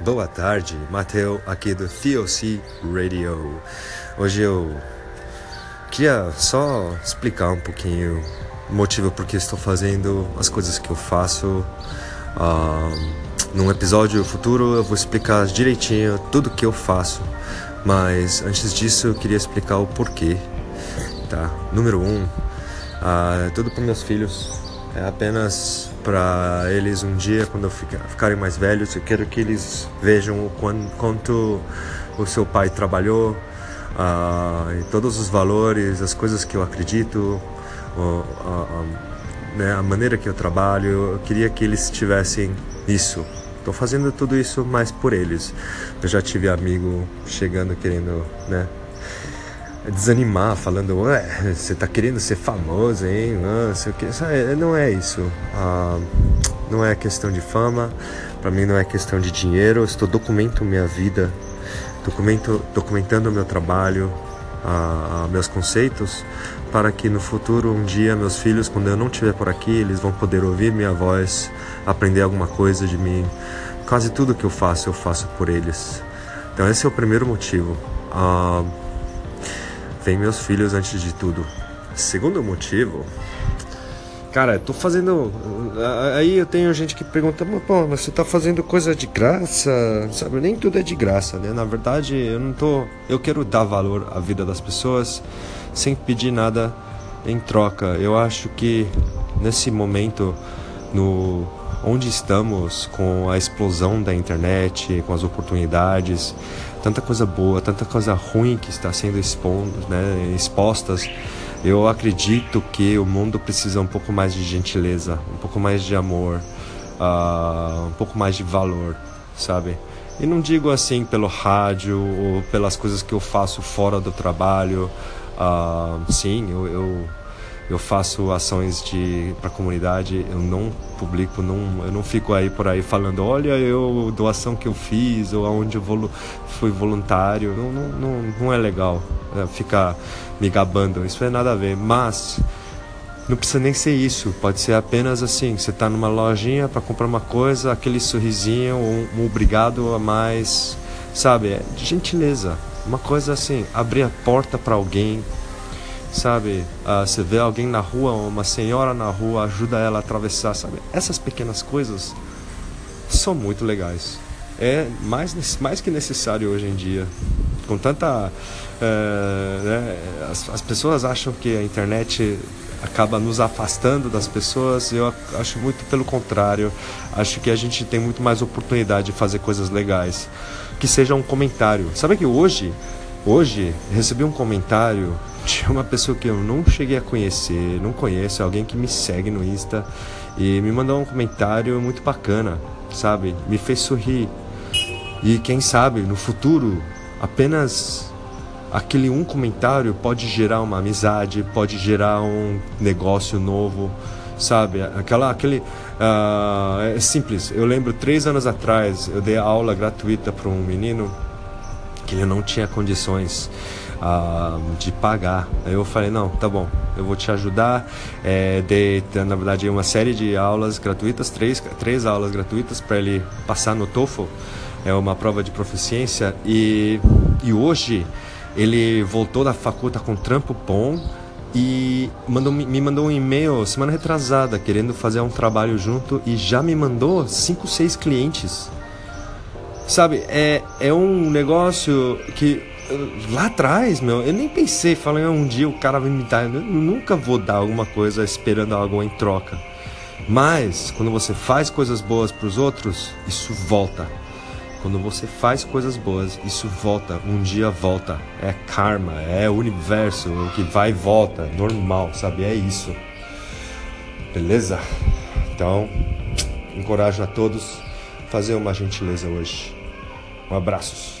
Boa tarde, Mateu aqui do TOC Radio. Hoje eu queria só explicar um pouquinho o motivo por que estou fazendo as coisas que eu faço. Uh, num episódio futuro eu vou explicar direitinho tudo que eu faço, mas antes disso eu queria explicar o porquê. Tá? Número um, uh, tudo para meus filhos é apenas para eles um dia, quando ficarem mais velhos, eu quero que eles vejam o quanto o seu pai trabalhou, uh, todos os valores, as coisas que eu acredito, uh, né, a maneira que eu trabalho. Eu queria que eles tivessem isso. Estou fazendo tudo isso mais por eles. Eu já tive amigo chegando querendo, né? Desanimar, falando, você tá querendo ser famoso, hein? Não, sei o que. Não é isso. Ah, não é questão de fama, para mim não é questão de dinheiro. Eu estou documentando minha vida, documento, documentando o meu trabalho, ah, meus conceitos, para que no futuro, um dia, meus filhos, quando eu não estiver por aqui, eles vão poder ouvir minha voz, aprender alguma coisa de mim. Quase tudo que eu faço, eu faço por eles. Então, esse é o primeiro motivo. Ah, tem meus filhos antes de tudo. Segundo motivo, cara, tô fazendo. Aí eu tenho gente que pergunta, pô, mas você tá fazendo coisa de graça, sabe? Nem tudo é de graça, né? Na verdade, eu não tô. Eu quero dar valor à vida das pessoas sem pedir nada em troca. Eu acho que nesse momento, no onde estamos com a explosão da internet, com as oportunidades, tanta coisa boa, tanta coisa ruim que está sendo expondo, né, expostas, eu acredito que o mundo precisa um pouco mais de gentileza, um pouco mais de amor, uh, um pouco mais de valor, sabe? E não digo assim pelo rádio ou pelas coisas que eu faço fora do trabalho. Uh, sim, eu, eu eu faço ações de para a comunidade, eu não publico, não, eu não fico aí por aí falando, olha, eu doação que eu fiz ou aonde eu vou, fui voluntário, não, não, não, não é legal é, ficar me gabando, isso é nada a ver, mas não precisa nem ser isso, pode ser apenas assim, você está numa lojinha para comprar uma coisa, aquele sorrisinho, um, um obrigado a mais, sabe, é gentileza, uma coisa assim, abrir a porta para alguém, sabe? Uh, você vê alguém na rua, uma senhora na rua, ajuda ela a atravessar, sabe? Essas pequenas coisas são muito legais. É mais, mais que necessário hoje em dia. Com tanta. Uh, né? as, as pessoas acham que a internet acaba nos afastando das pessoas. Eu acho muito pelo contrário. Acho que a gente tem muito mais oportunidade de fazer coisas legais. Que seja um comentário. Sabe que hoje, hoje, recebi um comentário tinha uma pessoa que eu não cheguei a conhecer, não conheço, alguém que me segue no Insta e me mandou um comentário muito bacana, sabe? Me fez sorrir. E quem sabe no futuro apenas aquele um comentário pode gerar uma amizade, pode gerar um negócio novo, sabe? Aquela, aquele uh, é simples. Eu lembro três anos atrás eu dei aula gratuita para um menino que ele não tinha condições uh, de pagar. Aí eu falei, não, tá bom, eu vou te ajudar. É, dei, na verdade, uma série de aulas gratuitas, três, três aulas gratuitas para ele passar no TOEFL. É uma prova de proficiência. E, e hoje ele voltou da faculdade com trampo bom e mandou, me mandou um e-mail semana retrasada querendo fazer um trabalho junto e já me mandou cinco, seis clientes. Sabe, é, é um negócio que lá atrás, meu, eu nem pensei, falei, um dia o cara vai me dar, eu nunca vou dar alguma coisa esperando algo em troca. Mas quando você faz coisas boas para os outros, isso volta. Quando você faz coisas boas, isso volta. Um dia volta. É karma, é o universo, o que vai e volta, normal, sabe? É isso. Beleza? Então, encorajo a todos a fazer uma gentileza hoje. Um abraço.